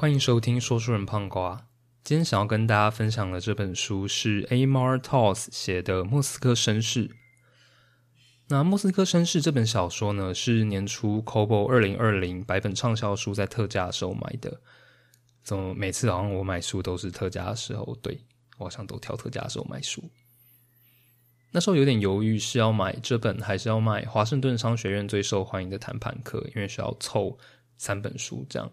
欢迎收听说书人胖瓜。今天想要跟大家分享的这本书是 Amar Towles 写的《莫斯科绅士》。那《莫斯科绅士》这本小说呢，是年初 Kobo 二零二零百本畅销书在特价的时候买的。怎么每次好像我买书都是特价的时候？对我好像都挑特价的时候买书。那时候有点犹豫，是要买这本，还是要买华盛顿商学院最受欢迎的谈判课？因为需要凑三本书这样。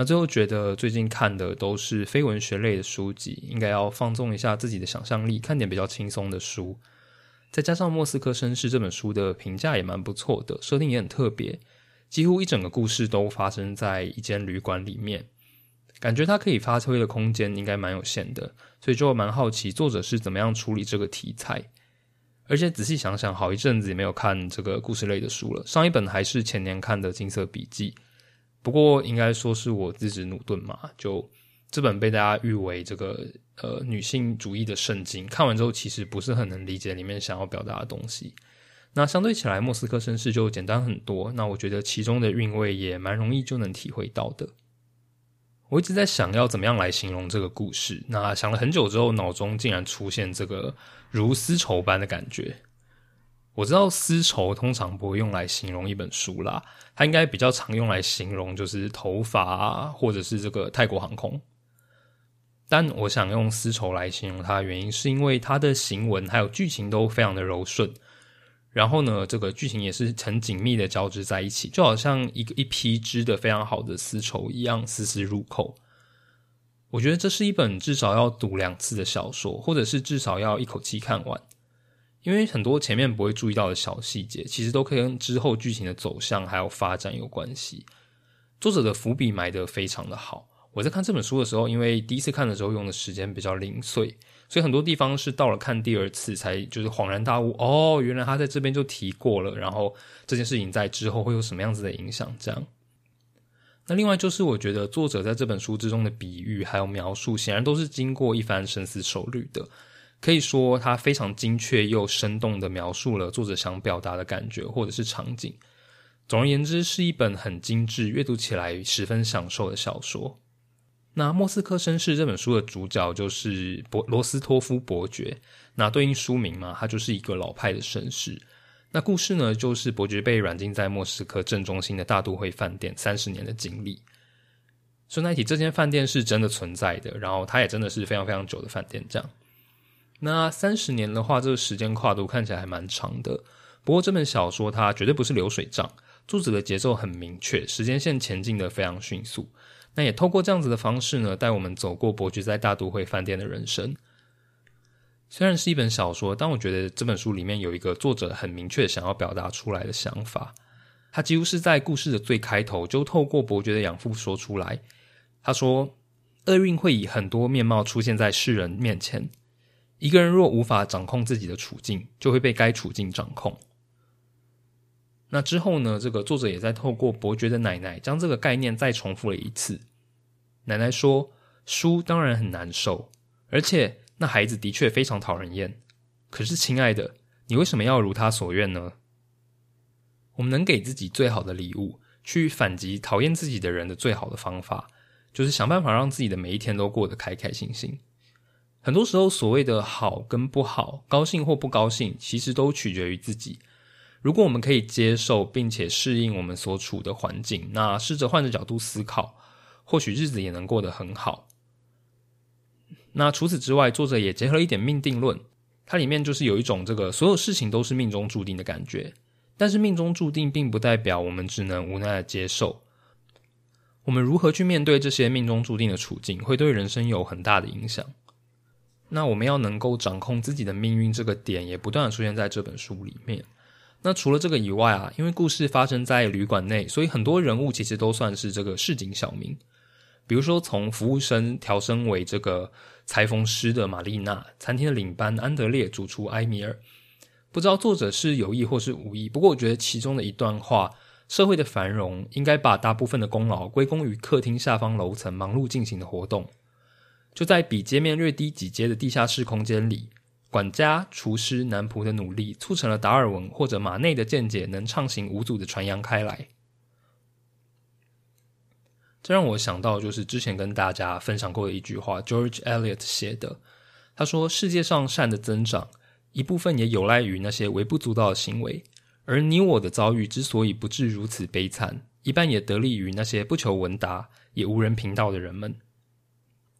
那最后觉得最近看的都是非文学类的书籍，应该要放纵一下自己的想象力，看点比较轻松的书。再加上《莫斯科绅士》这本书的评价也蛮不错的，设定也很特别，几乎一整个故事都发生在一间旅馆里面，感觉它可以发挥的空间应该蛮有限的，所以就蛮好奇作者是怎么样处理这个题材。而且仔细想想，好一阵子也没有看这个故事类的书了，上一本还是前年看的《金色笔记》。不过应该说是我自己努顿嘛，就这本被大家誉为这个呃女性主义的圣经，看完之后其实不是很能理解里面想要表达的东西。那相对起来，莫斯科绅士就简单很多。那我觉得其中的韵味也蛮容易就能体会到的。我一直在想要怎么样来形容这个故事，那想了很久之后，脑中竟然出现这个如丝绸般的感觉。我知道丝绸通常不会用来形容一本书啦，它应该比较常用来形容就是头发啊或者是这个泰国航空。但我想用丝绸来形容它的原因，是因为它的行文还有剧情都非常的柔顺，然后呢，这个剧情也是很紧密的交织在一起，就好像一个一批织的非常好的丝绸一样，丝丝入扣。我觉得这是一本至少要读两次的小说，或者是至少要一口气看完。因为很多前面不会注意到的小细节，其实都可以跟之后剧情的走向还有发展有关系。作者的伏笔埋得非常的好。我在看这本书的时候，因为第一次看的时候用的时间比较零碎，所以很多地方是到了看第二次才就是恍然大悟。哦，原来他在这边就提过了，然后这件事情在之后会有什么样子的影响？这样。那另外就是我觉得作者在这本书之中的比喻还有描述，显然都是经过一番深思熟虑的。可以说，它非常精确又生动的描述了作者想表达的感觉或者是场景。总而言之，是一本很精致、阅读起来十分享受的小说。那《莫斯科绅士》这本书的主角就是博罗斯托夫伯爵，那对应书名嘛，他就是一个老派的绅士。那故事呢，就是伯爵被软禁在莫斯科正中心的大都会饭店三十年的经历。顺带提，这间饭店是真的存在的，然后它也真的是非常非常久的饭店，这样。那三十年的话，这个时间跨度看起来还蛮长的。不过这本小说它绝对不是流水账，作者的节奏很明确，时间线前进的非常迅速。那也透过这样子的方式呢，带我们走过伯爵在大都会饭店的人生。虽然是一本小说，但我觉得这本书里面有一个作者很明确想要表达出来的想法。他几乎是在故事的最开头就透过伯爵的养父说出来。他说：“厄运会以很多面貌出现在世人面前。”一个人若无法掌控自己的处境，就会被该处境掌控。那之后呢？这个作者也在透过伯爵的奶奶将这个概念再重复了一次。奶奶说：“书当然很难受，而且那孩子的确非常讨人厌。可是，亲爱的，你为什么要如他所愿呢？我们能给自己最好的礼物，去反击讨厌自己的人的最好的方法，就是想办法让自己的每一天都过得开开心心。”很多时候，所谓的好跟不好，高兴或不高兴，其实都取决于自己。如果我们可以接受并且适应我们所处的环境，那试着换着角度思考，或许日子也能过得很好。那除此之外，作者也结合了一点命定论，它里面就是有一种这个所有事情都是命中注定的感觉。但是命中注定并不代表我们只能无奈的接受。我们如何去面对这些命中注定的处境，会对人生有很大的影响。那我们要能够掌控自己的命运，这个点也不断的出现在这本书里面。那除了这个以外啊，因为故事发生在旅馆内，所以很多人物其实都算是这个市井小民。比如说，从服务生调升为这个裁缝师的玛丽娜，餐厅的领班安德烈，主厨埃米尔。不知道作者是有意或是无意，不过我觉得其中的一段话：社会的繁荣应该把大部分的功劳归功于客厅下方楼层忙碌进行的活动。就在比街面略低几阶的地下室空间里，管家、厨师、男仆的努力，促成了达尔文或者马内的见解能畅行无阻的传扬开来。这让我想到，就是之前跟大家分享过的一句话，George Eliot 写的。他说：“世界上善的增长，一部分也有赖于那些微不足道的行为。而你我的遭遇之所以不至如此悲惨，一半也得力于那些不求闻达也无人评道的人们。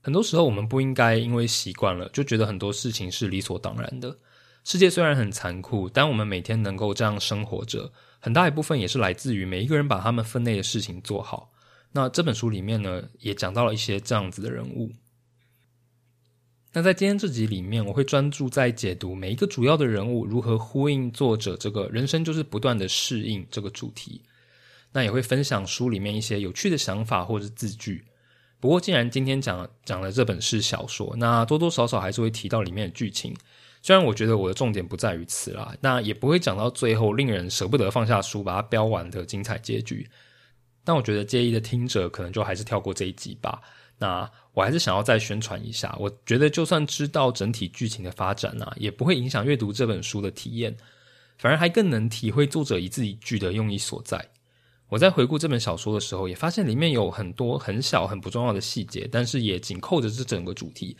很多时候，我们不应该因为习惯了，就觉得很多事情是理所当然的。世界虽然很残酷，但我们每天能够这样生活着，很大一部分也是来自于每一个人把他们分内的事情做好。”那这本书里面呢，也讲到了一些这样子的人物。那在今天这集里面，我会专注在解读每一个主要的人物如何呼应作者这个人生就是不断的适应这个主题。那也会分享书里面一些有趣的想法或者字句。不过，既然今天讲讲的这本是小说，那多多少少还是会提到里面的剧情。虽然我觉得我的重点不在于此啦，那也不会讲到最后令人舍不得放下书把它标完的精彩结局。但我觉得介意的听者可能就还是跳过这一集吧。那我还是想要再宣传一下，我觉得就算知道整体剧情的发展呢，也不会影响阅读这本书的体验，反而还更能体会作者一字一句的用意所在。我在回顾这本小说的时候，也发现里面有很多很小很不重要的细节，但是也紧扣着这整个主题。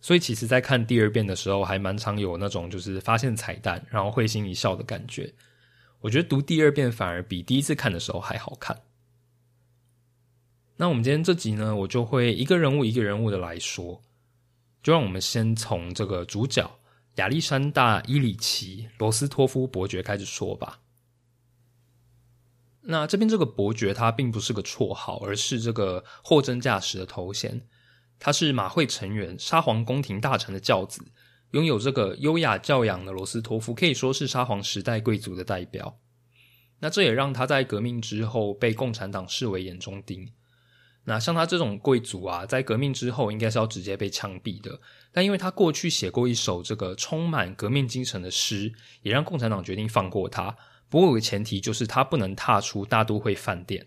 所以其实，在看第二遍的时候，还蛮常有那种就是发现彩蛋，然后会心一笑的感觉。我觉得读第二遍反而比第一次看的时候还好看。那我们今天这集呢，我就会一个人物一个人物的来说，就让我们先从这个主角亚历山大伊里奇罗斯托夫伯爵开始说吧。那这边这个伯爵他并不是个绰号，而是这个货真价实的头衔。他是马会成员、沙皇宫廷大臣的教子。拥有这个优雅教养的罗斯托夫可以说是沙皇时代贵族的代表。那这也让他在革命之后被共产党视为眼中钉。那像他这种贵族啊，在革命之后应该是要直接被枪毙的。但因为他过去写过一首这个充满革命精神的诗，也让共产党决定放过他。不过有个前提，就是他不能踏出大都会饭店。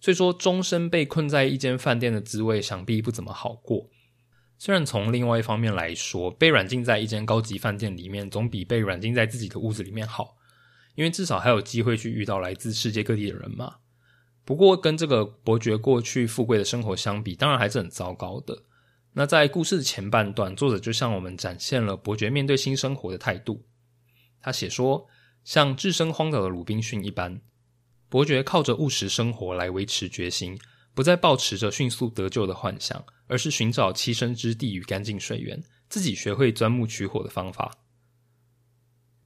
所以说，终身被困在一间饭店的滋味，想必不怎么好过。虽然从另外一方面来说，被软禁在一间高级饭店里面，总比被软禁在自己的屋子里面好，因为至少还有机会去遇到来自世界各地的人嘛。不过，跟这个伯爵过去富贵的生活相比，当然还是很糟糕的。那在故事的前半段，作者就向我们展现了伯爵面对新生活的态度。他写说，像置身荒岛的鲁滨逊一般，伯爵靠着务实生活来维持决心。不再抱持着迅速得救的幻想，而是寻找栖身之地与干净水源，自己学会钻木取火的方法。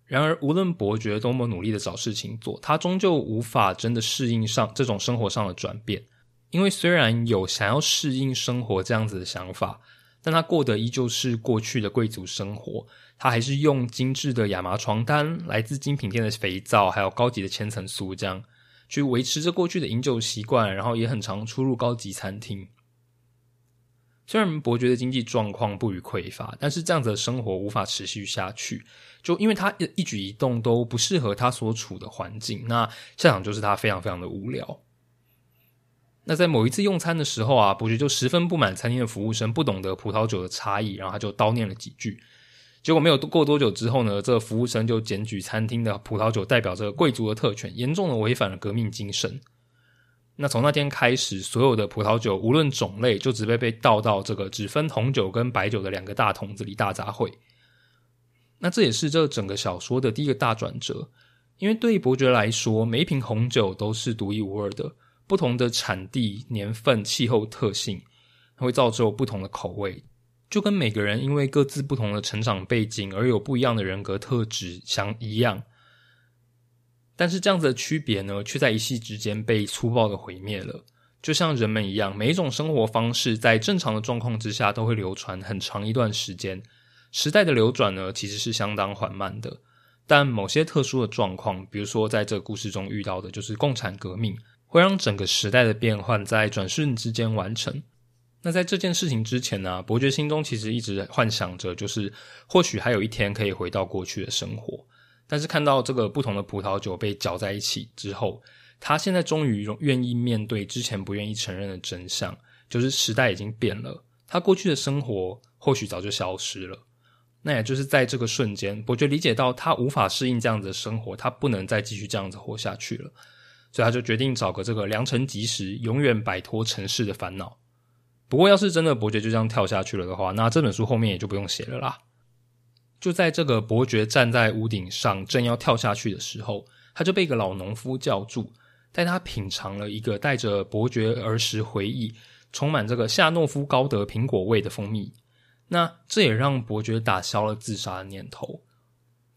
然而，无论伯爵多么努力的找事情做，他终究无法真的适应上这种生活上的转变。因为虽然有想要适应生活这样子的想法，但他过的依旧是过去的贵族生活。他还是用精致的亚麻床单、来自精品店的肥皂，还有高级的千层酥这样。去维持着过去的饮酒习惯，然后也很常出入高级餐厅。虽然伯爵的经济状况不予匮乏，但是这样子的生活无法持续下去，就因为他一举一动都不适合他所处的环境。那下场就是他非常非常的无聊。那在某一次用餐的时候啊，伯爵就十分不满餐厅的服务生不懂得葡萄酒的差异，然后他就叨念了几句。结果没有过多久之后呢，这个服务生就检举餐厅的葡萄酒代表着贵族的特权，严重的违反了革命精神。那从那天开始，所有的葡萄酒无论种类，就只被被倒到这个只分红酒跟白酒的两个大桶子里大杂烩。那这也是这整个小说的第一个大转折，因为对于伯爵来说，每一瓶红酒都是独一无二的，不同的产地、年份、气候特性，会造就不同的口味。就跟每个人因为各自不同的成长背景而有不一样的人格特质相一样，但是这样子的区别呢，却在一夕之间被粗暴的毁灭了。就像人们一样，每一种生活方式在正常的状况之下都会流传很长一段时间。时代的流转呢，其实是相当缓慢的。但某些特殊的状况，比如说在这个故事中遇到的，就是共产革命，会让整个时代的变换在转瞬之间完成。那在这件事情之前呢，伯爵心中其实一直幻想着，就是或许还有一天可以回到过去的生活。但是看到这个不同的葡萄酒被搅在一起之后，他现在终于愿意面对之前不愿意承认的真相，就是时代已经变了，他过去的生活或许早就消失了。那也就是在这个瞬间，伯爵理解到他无法适应这样子的生活，他不能再继续这样子活下去了。所以他就决定找个这个良辰吉时，永远摆脱尘世的烦恼。不过，要是真的伯爵就这样跳下去了的话，那这本书后面也就不用写了啦。就在这个伯爵站在屋顶上正要跳下去的时候，他就被一个老农夫叫住，带他品尝了一个带着伯爵儿时回忆、充满这个夏诺夫高德苹果味的蜂蜜。那这也让伯爵打消了自杀的念头。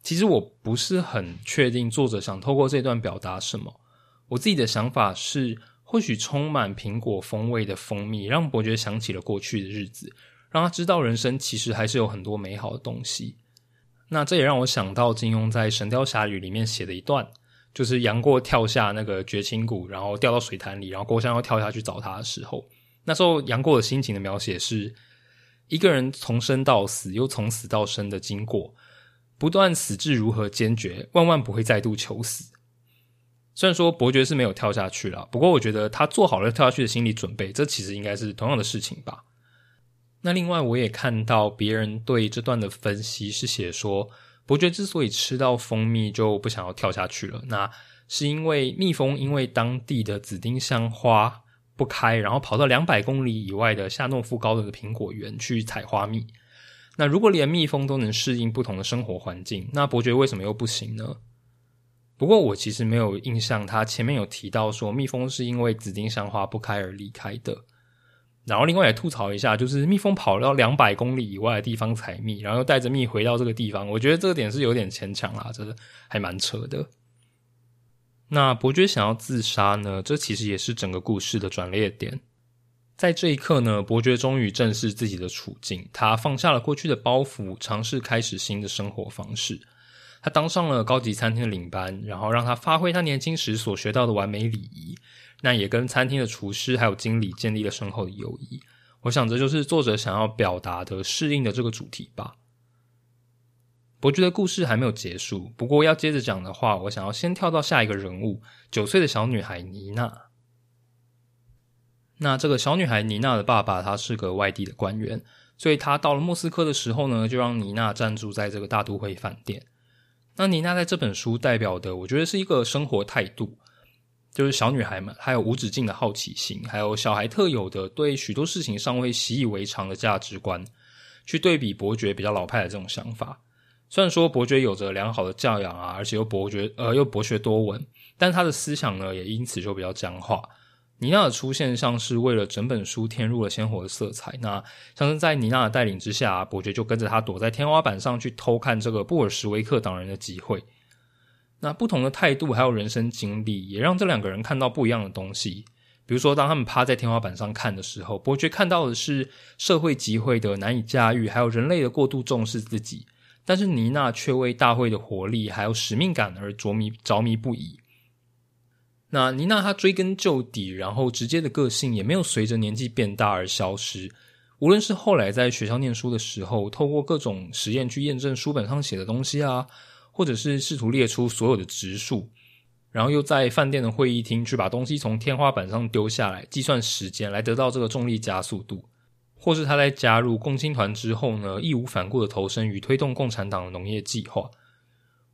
其实我不是很确定作者想透过这段表达什么。我自己的想法是，或许充满苹果风味的蜂蜜让伯爵想起了过去的日子，让他知道人生其实还是有很多美好的东西。那这也让我想到金庸在《神雕侠侣》里面写的一段，就是杨过跳下那个绝情谷，然后掉到水潭里，然后郭襄要跳下去找他的时候，那时候杨过的心情的描写是：一个人从生到死，又从死到生的经过，不断死志如何坚决，万万不会再度求死。虽然说伯爵是没有跳下去了，不过我觉得他做好了跳下去的心理准备，这其实应该是同样的事情吧。那另外，我也看到别人对这段的分析是写说，伯爵之所以吃到蜂蜜就不想要跳下去了，那是因为蜜蜂因为当地的紫丁香花不开，然后跑到两百公里以外的夏诺夫高的苹果园去采花蜜。那如果连蜜蜂都能适应不同的生活环境，那伯爵为什么又不行呢？不过我其实没有印象，他前面有提到说蜜蜂是因为紫丁香花不开而离开的。然后另外也吐槽一下，就是蜜蜂跑到两百公里以外的地方采蜜，然后又带着蜜回到这个地方，我觉得这个点是有点牵强啦，这是还蛮扯的。那伯爵想要自杀呢？这其实也是整个故事的转捩点。在这一刻呢，伯爵终于正视自己的处境，他放下了过去的包袱，尝试开始新的生活方式。他当上了高级餐厅的领班，然后让他发挥他年轻时所学到的完美礼仪。那也跟餐厅的厨师还有经理建立了深厚的友谊。我想这就是作者想要表达的适应的这个主题吧。伯爵的故事还没有结束，不过要接着讲的话，我想要先跳到下一个人物——九岁的小女孩妮娜。那这个小女孩妮娜的爸爸他是个外地的官员，所以他到了莫斯科的时候呢，就让妮娜暂住在这个大都会饭店。那妮娜在这本书代表的，我觉得是一个生活态度。就是小女孩们，还有无止境的好奇心，还有小孩特有的对许多事情尚未习以为常的价值观，去对比伯爵比较老派的这种想法。虽然说伯爵有着良好的教养啊，而且又伯爵呃又博学多闻，但他的思想呢也因此就比较僵化。妮娜的出现像是为了整本书添入了鲜活的色彩。那像是在妮娜的带领之下，伯爵就跟着他躲在天花板上去偷看这个布尔什维克党人的集会。那不同的态度还有人生经历，也让这两个人看到不一样的东西。比如说，当他们趴在天花板上看的时候，伯爵看到的是社会集会的难以驾驭，还有人类的过度重视自己；但是妮娜却为大会的活力还有使命感而着迷着迷不已。那妮娜她追根究底，然后直接的个性也没有随着年纪变大而消失。无论是后来在学校念书的时候，透过各种实验去验证书本上写的东西啊。或者是试图列出所有的植数，然后又在饭店的会议厅去把东西从天花板上丢下来，计算时间来得到这个重力加速度；或是他在加入共青团之后呢，义无反顾的投身于推动共产党的农业计划。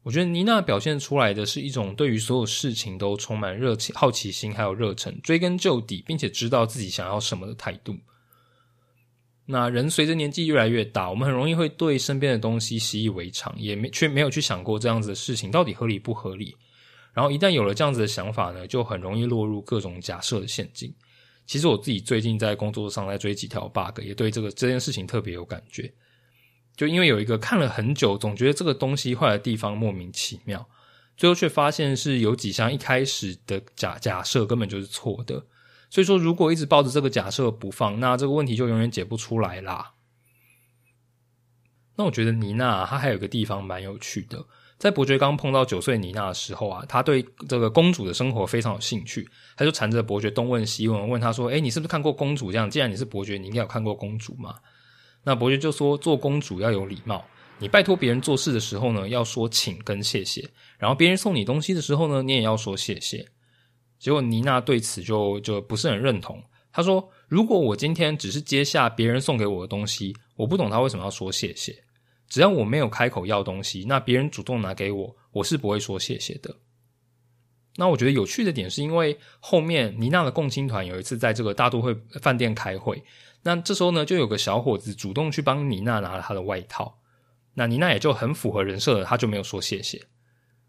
我觉得妮娜表现出来的是一种对于所有事情都充满热情、好奇心还有热忱，追根究底，并且知道自己想要什么的态度。那人随着年纪越来越大，我们很容易会对身边的东西习以为常，也没却没有去想过这样子的事情到底合理不合理。然后一旦有了这样子的想法呢，就很容易落入各种假设的陷阱。其实我自己最近在工作上在追几条 bug，也对这个这件事情特别有感觉。就因为有一个看了很久，总觉得这个东西坏的地方莫名其妙，最后却发现是有几项一开始的假假设根本就是错的。所以说，如果一直抱着这个假设不放，那这个问题就永远解不出来啦。那我觉得妮娜她还有个地方蛮有趣的，在伯爵刚碰到九岁妮娜的时候啊，她对这个公主的生活非常有兴趣，她就缠着伯爵东问西问，问他说：“哎，你是不是看过公主？这样，既然你是伯爵，你应该有看过公主嘛？”那伯爵就说：“做公主要有礼貌，你拜托别人做事的时候呢，要说请跟谢谢；然后别人送你东西的时候呢，你也要说谢谢。”结果妮娜对此就就不是很认同。她说：“如果我今天只是接下别人送给我的东西，我不懂他为什么要说谢谢。只要我没有开口要东西，那别人主动拿给我，我是不会说谢谢的。”那我觉得有趣的点是因为后面妮娜的共青团有一次在这个大都会饭店开会，那这时候呢就有个小伙子主动去帮妮娜拿了她的外套，那妮娜也就很符合人设的，她就没有说谢谢。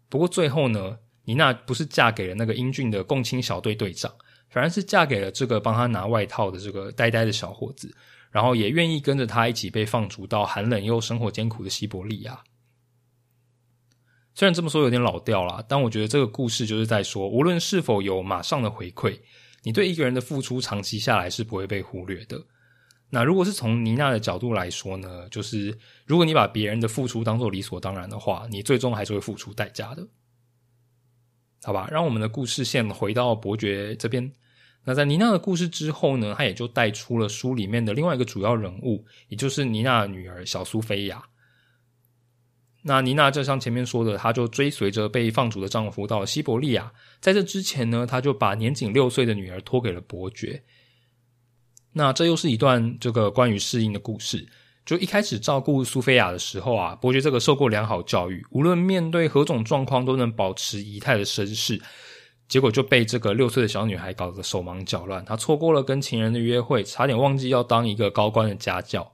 不过最后呢，妮娜不是嫁给了那个英俊的共青小队队长，反而是嫁给了这个帮她拿外套的这个呆呆的小伙子，然后也愿意跟着他一起被放逐到寒冷又生活艰苦的西伯利亚。虽然这么说有点老调啦，但我觉得这个故事就是在说，无论是否有马上的回馈，你对一个人的付出长期下来是不会被忽略的。那如果是从妮娜的角度来说呢，就是如果你把别人的付出当做理所当然的话，你最终还是会付出代价的。好吧，让我们的故事线回到伯爵这边。那在妮娜的故事之后呢，他也就带出了书里面的另外一个主要人物，也就是妮娜的女儿小苏菲亚。那妮娜就像前面说的，她就追随着被放逐的丈夫到了西伯利亚。在这之前呢，她就把年仅六岁的女儿托给了伯爵。那这又是一段这个关于适应的故事。就一开始照顾苏菲亚的时候啊，伯爵这个受过良好教育，无论面对何种状况都能保持仪态的绅士，结果就被这个六岁的小女孩搞得手忙脚乱。他错过了跟情人的约会，差点忘记要当一个高官的家教。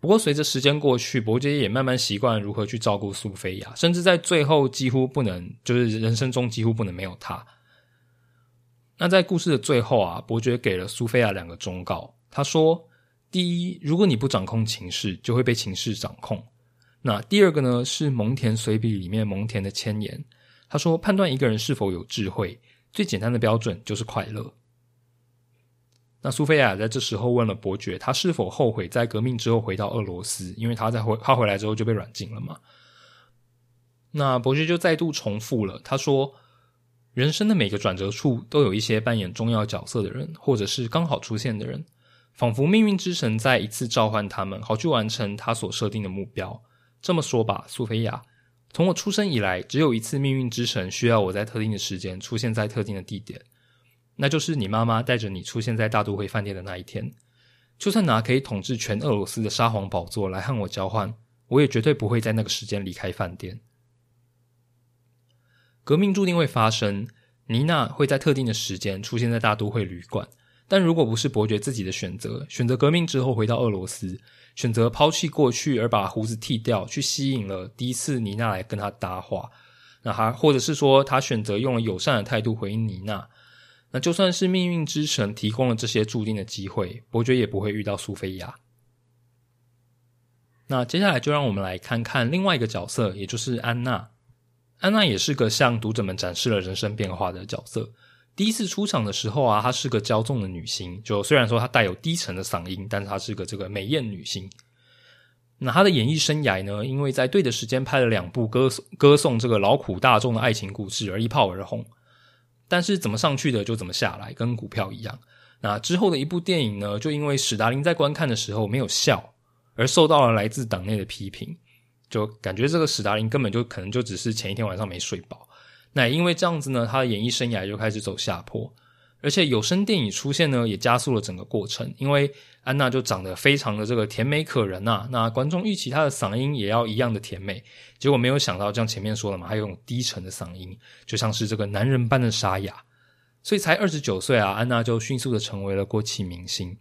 不过，随着时间过去，伯爵也慢慢习惯如何去照顾苏菲亚，甚至在最后几乎不能，就是人生中几乎不能没有她。那在故事的最后啊，伯爵给了苏菲亚两个忠告。他说：第一，如果你不掌控情势，就会被情势掌控。那第二个呢，是蒙田随笔里面蒙田的千言。他说，判断一个人是否有智慧，最简单的标准就是快乐。那苏菲亚在这时候问了伯爵，他是否后悔在革命之后回到俄罗斯？因为他在回他回来之后就被软禁了嘛。那伯爵就再度重复了，他说：“人生的每个转折处都有一些扮演重要角色的人，或者是刚好出现的人，仿佛命运之神在一次召唤他们，好去完成他所设定的目标。这么说吧，苏菲亚，从我出生以来，只有一次命运之神需要我在特定的时间出现在特定的地点。”那就是你妈妈带着你出现在大都会饭店的那一天。就算拿可以统治全俄罗斯的沙皇宝座来和我交换，我也绝对不会在那个时间离开饭店。革命注定会发生，妮娜会在特定的时间出现在大都会旅馆。但如果不是伯爵自己的选择，选择革命之后回到俄罗斯，选择抛弃过去而把胡子剃掉，去吸引了第一次妮娜来跟他搭话，那他或者是说他选择用了友善的态度回应妮娜。那就算是命运之神提供了这些注定的机会，伯爵也不会遇到苏菲亚。那接下来就让我们来看看另外一个角色，也就是安娜。安娜也是个向读者们展示了人生变化的角色。第一次出场的时候啊，她是个骄纵的女星，就虽然说她带有低沉的嗓音，但是她是个这个美艳女星。那她的演艺生涯呢，因为在对的时间拍了两部歌歌颂这个劳苦大众的爱情故事而一炮而红。但是怎么上去的就怎么下来，跟股票一样。那之后的一部电影呢，就因为史达林在观看的时候没有笑，而受到了来自党内的批评，就感觉这个史达林根本就可能就只是前一天晚上没睡饱。那因为这样子呢，他的演艺生涯就开始走下坡。而且有声电影出现呢，也加速了整个过程。因为安娜就长得非常的这个甜美可人呐，那观众预期她的嗓音也要一样的甜美。结果没有想到，像前面说的嘛，还有种低沉的嗓音，就像是这个男人般的沙哑。所以才二十九岁啊，安娜就迅速的成为了国际明星。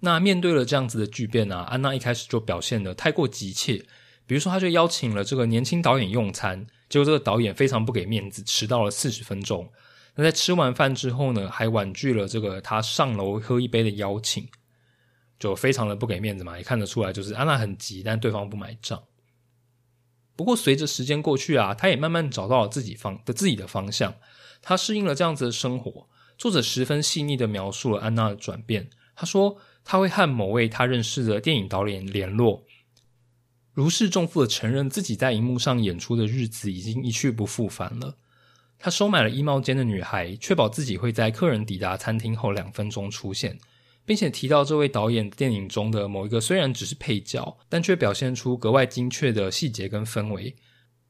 那面对了这样子的巨变啊，安娜一开始就表现的太过急切。比如说，他就邀请了这个年轻导演用餐，结果这个导演非常不给面子，迟到了四十分钟。那在吃完饭之后呢，还婉拒了这个他上楼喝一杯的邀请，就非常的不给面子嘛，也看得出来就是安娜很急，但对方不买账。不过随着时间过去啊，他也慢慢找到了自己方的自己的方向，他适应了这样子的生活。作者十分细腻的描述了安娜的转变。他说他会和某位他认识的电影导演联络，如释重负的承认自己在荧幕上演出的日子已经一去不复返了。他收买了衣帽间的女孩，确保自己会在客人抵达餐厅后两分钟出现，并且提到这位导演电影中的某一个虽然只是配角，但却表现出格外精确的细节跟氛围。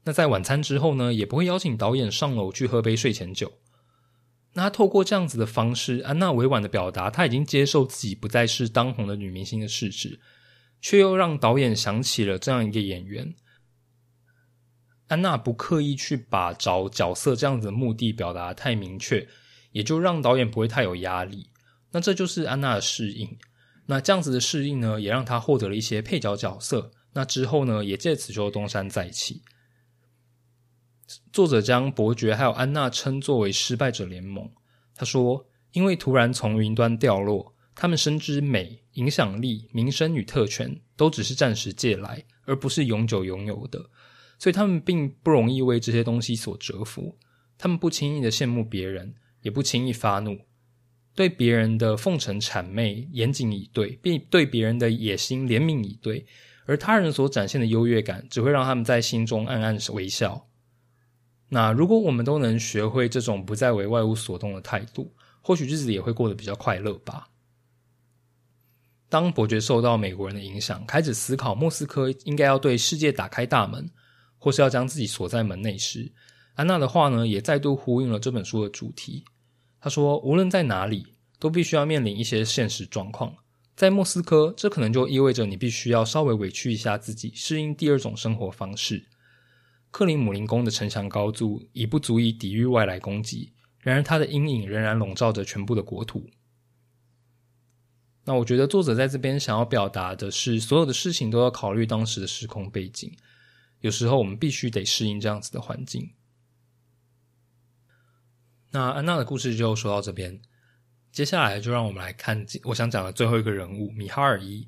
那在晚餐之后呢，也不会邀请导演上楼去喝杯睡前酒。那他透过这样子的方式，安娜委婉的表达她已经接受自己不再是当红的女明星的事实，却又让导演想起了这样一个演员。安娜不刻意去把找角色这样子的目的表达太明确，也就让导演不会太有压力。那这就是安娜的适应。那这样子的适应呢，也让她获得了一些配角角色。那之后呢，也借此就东山再起。作者将伯爵还有安娜称作为失败者联盟。他说：“因为突然从云端掉落，他们深知美、影响力、名声与特权都只是暂时借来，而不是永久拥有的。所以他们并不容易为这些东西所折服。他们不轻易的羡慕别人，也不轻易发怒。”对别人的奉承谄媚严谨以对，并对别人的野心怜悯以对，而他人所展现的优越感，只会让他们在心中暗暗微笑。那如果我们都能学会这种不再为外物所动的态度，或许日子也会过得比较快乐吧。当伯爵受到美国人的影响，开始思考莫斯科应该要对世界打开大门，或是要将自己锁在门内时，安娜的话呢，也再度呼应了这本书的主题。她说：“无论在哪里，都必须要面临一些现实状况。在莫斯科，这可能就意味着你必须要稍微委屈一下自己，适应第二种生活方式。克林姆林宫的城墙高筑已不足以抵御外来攻击，然而它的阴影仍然笼罩着全部的国土。那我觉得作者在这边想要表达的是，所有的事情都要考虑当时的时空背景。有时候我们必须得适应这样子的环境。”那安娜的故事就说到这边，接下来就让我们来看我想讲的最后一个人物米哈尔伊。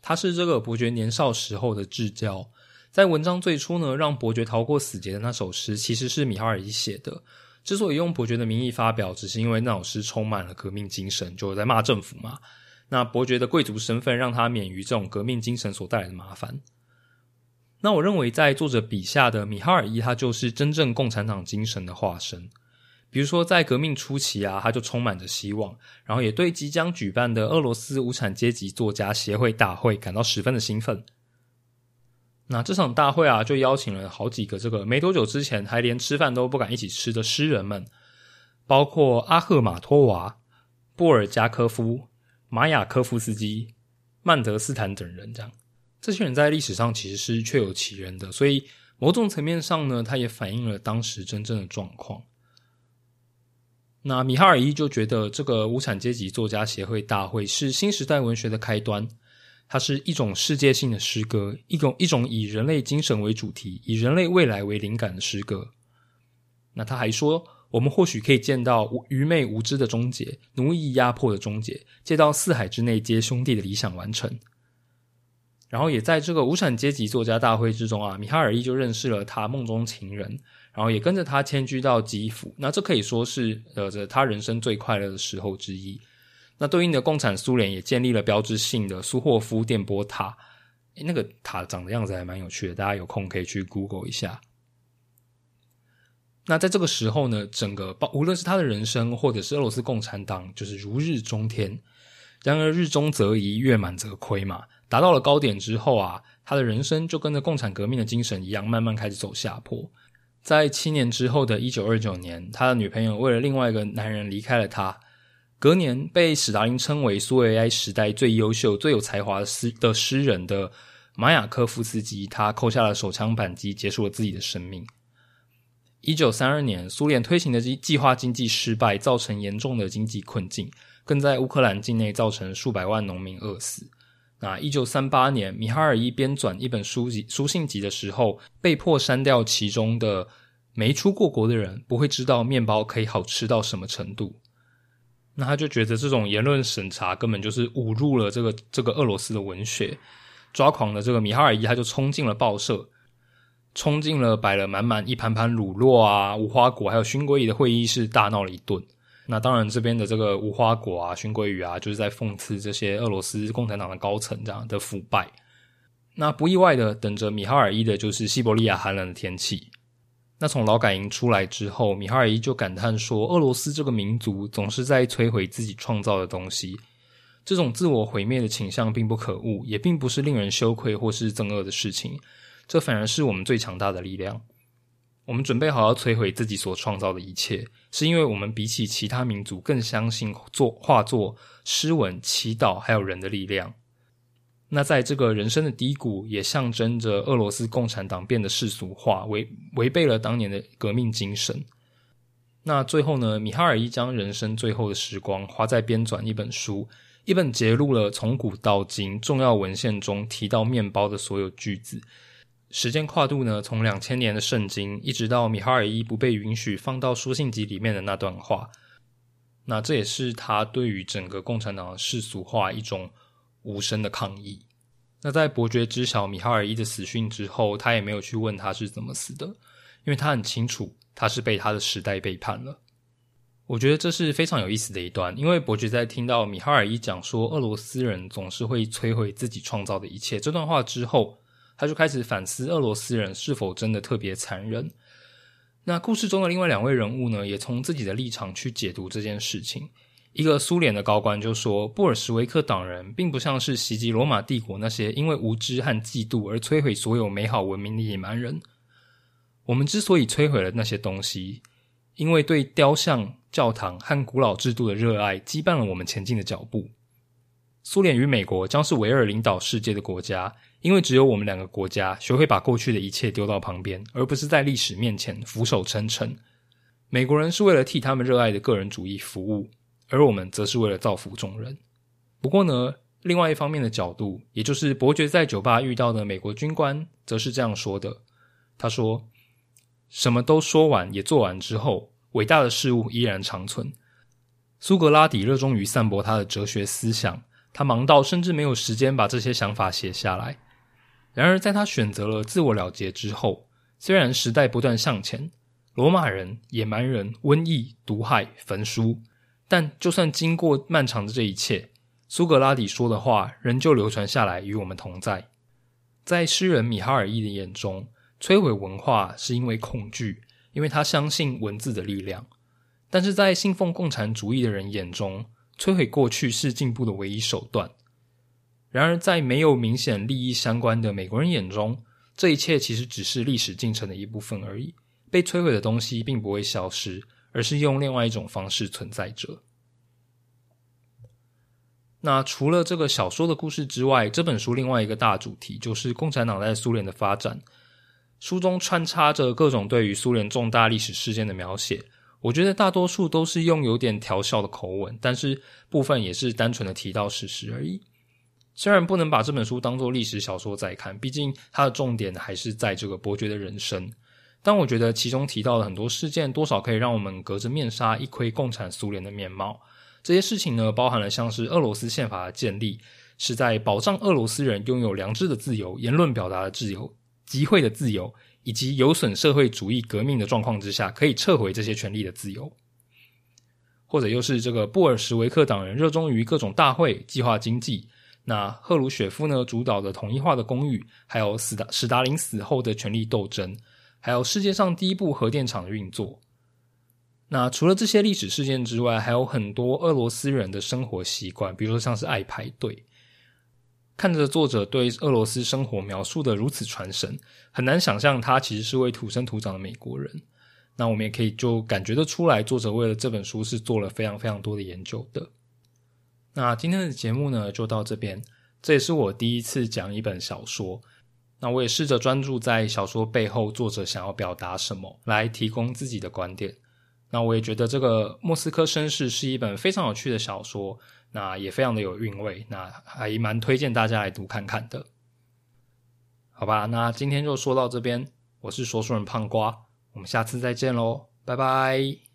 他是这个伯爵年少时候的至交，在文章最初呢，让伯爵逃过死劫的那首诗，其实是米哈尔伊写的。之所以用伯爵的名义发表，只是因为那老师充满了革命精神，就在骂政府嘛。那伯爵的贵族身份让他免于这种革命精神所带来的麻烦。那我认为，在作者笔下的米哈尔伊，他就是真正共产党精神的化身。比如说，在革命初期啊，他就充满着希望，然后也对即将举办的俄罗斯无产阶级作家协会大会感到十分的兴奋。那这场大会啊，就邀请了好几个这个没多久之前还连吃饭都不敢一起吃的诗人们，包括阿赫马托娃、波尔加科夫、马雅科夫斯基、曼德斯坦等人。这样，这些人在历史上其实是确有其人的，所以某种层面上呢，他也反映了当时真正的状况。那米哈尔伊就觉得这个无产阶级作家协会大会是新时代文学的开端，它是一种世界性的诗歌，一种一种以人类精神为主题、以人类未来为灵感的诗歌。那他还说，我们或许可以见到愚昧无知的终结、奴役压迫的终结，见到四海之内皆兄弟的理想完成。然后也在这个无产阶级作家大会之中啊，米哈尔伊就认识了他梦中情人。然后也跟着他迁居到基辅，那这可以说是呃，这他人生最快乐的时候之一。那对应的共产苏联也建立了标志性的苏霍夫电波塔，那个塔长的样子还蛮有趣的，大家有空可以去 Google 一下。那在这个时候呢，整个无论是他的人生，或者是俄罗斯共产党，就是如日中天。然而日中则移，月满则亏嘛，达到了高点之后啊，他的人生就跟着共产革命的精神一样，慢慢开始走下坡。在七年之后的一九二九年，他的女朋友为了另外一个男人离开了他。隔年，被史达林称为苏维埃时代最优秀、最有才华的诗的诗人的马雅科夫斯基，他扣下了手枪扳机，结束了自己的生命。一九三二年，苏联推行的计计划经济失败，造成严重的经济困境，更在乌克兰境内造成数百万农民饿死。那一九三八年，米哈尔伊编纂一本书籍书信集的时候，被迫删掉其中的“没出过国的人不会知道面包可以好吃到什么程度”。那他就觉得这种言论审查根本就是侮辱了这个这个俄罗斯的文学。抓狂的这个米哈尔伊他就冲进了报社，冲进了摆了满满一盘盘乳酪啊、无花果还有熏鲑鱼的会议室，大闹了一顿。那当然，这边的这个无花果啊、熏鲑鱼啊，就是在讽刺这些俄罗斯共产党的高层这样的腐败。那不意外的，等着米哈尔伊的就是西伯利亚寒冷的天气。那从劳改营出来之后，米哈尔伊就感叹说：“俄罗斯这个民族总是在摧毁自己创造的东西，这种自我毁灭的倾向并不可恶，也并不是令人羞愧或是憎恶的事情，这反而是我们最强大的力量。”我们准备好要摧毁自己所创造的一切，是因为我们比起其他民族更相信作画作、诗文、祈祷还有人的力量。那在这个人生的低谷，也象征着俄罗斯共产党变得世俗化，违违背了当年的革命精神。那最后呢，米哈尔伊将人生最后的时光花在编纂一本书，一本揭露了从古到今重要文献中提到面包的所有句子。时间跨度呢，从两千年的圣经，一直到米哈尔伊不被允许放到书信集里面的那段话。那这也是他对于整个共产党的世俗化一种。无声的抗议。那在伯爵知晓米哈尔伊的死讯之后，他也没有去问他是怎么死的，因为他很清楚他是被他的时代背叛了。我觉得这是非常有意思的一段，因为伯爵在听到米哈尔伊讲说俄罗斯人总是会摧毁自己创造的一切这段话之后，他就开始反思俄罗斯人是否真的特别残忍。那故事中的另外两位人物呢，也从自己的立场去解读这件事情。一个苏联的高官就说：“布尔什维克党人并不像是袭击罗马帝国那些因为无知和嫉妒而摧毁所有美好文明的野蛮人。我们之所以摧毁了那些东西，因为对雕像、教堂和古老制度的热爱羁绊了我们前进的脚步。苏联与美国将是唯二领导世界的国家，因为只有我们两个国家学会把过去的一切丢到旁边，而不是在历史面前俯首称臣。美国人是为了替他们热爱的个人主义服务。”而我们则是为了造福众人。不过呢，另外一方面的角度，也就是伯爵在酒吧遇到的美国军官，则是这样说的：“他说，什么都说完也做完之后，伟大的事物依然长存。苏格拉底热衷于散播他的哲学思想，他忙到甚至没有时间把这些想法写下来。然而，在他选择了自我了结之后，虽然时代不断向前，罗马人、野蛮人、瘟疫、毒害、焚书。”但就算经过漫长的这一切，苏格拉底说的话仍旧流传下来，与我们同在。在诗人米哈尔伊的眼中，摧毁文化是因为恐惧，因为他相信文字的力量；但是在信奉共产主义的人眼中，摧毁过去是进步的唯一手段。然而，在没有明显利益相关的美国人眼中，这一切其实只是历史进程的一部分而已。被摧毁的东西并不会消失。而是用另外一种方式存在着。那除了这个小说的故事之外，这本书另外一个大主题就是共产党在苏联的发展。书中穿插着各种对于苏联重大历史事件的描写，我觉得大多数都是用有点调笑的口吻，但是部分也是单纯的提到事实而已。虽然不能把这本书当做历史小说在看，毕竟它的重点还是在这个伯爵的人生。但我觉得其中提到的很多事件，多少可以让我们隔着面纱一窥共产苏联的面貌。这些事情呢，包含了像是俄罗斯宪法的建立，是在保障俄罗斯人拥有良知的自由、言论表达的自由、集会的自由，以及有损社会主义革命的状况之下，可以撤回这些权利的自由。或者又是这个布尔什维克党人热衷于各种大会、计划经济。那赫鲁雪夫呢，主导的统一化的公寓，还有斯达史达林死后的权力斗争。还有世界上第一部核电厂的运作。那除了这些历史事件之外，还有很多俄罗斯人的生活习惯，比如说像是爱排队。看着作者对俄罗斯生活描述的如此传神，很难想象他其实是位土生土长的美国人。那我们也可以就感觉得出来，作者为了这本书是做了非常非常多的研究的。那今天的节目呢，就到这边。这也是我第一次讲一本小说。那我也试着专注在小说背后作者想要表达什么，来提供自己的观点。那我也觉得这个《莫斯科绅士》是一本非常有趣的小说，那也非常的有韵味，那还蛮推荐大家来读看看的。好吧，那今天就说到这边，我是说书人胖瓜，我们下次再见喽，拜拜。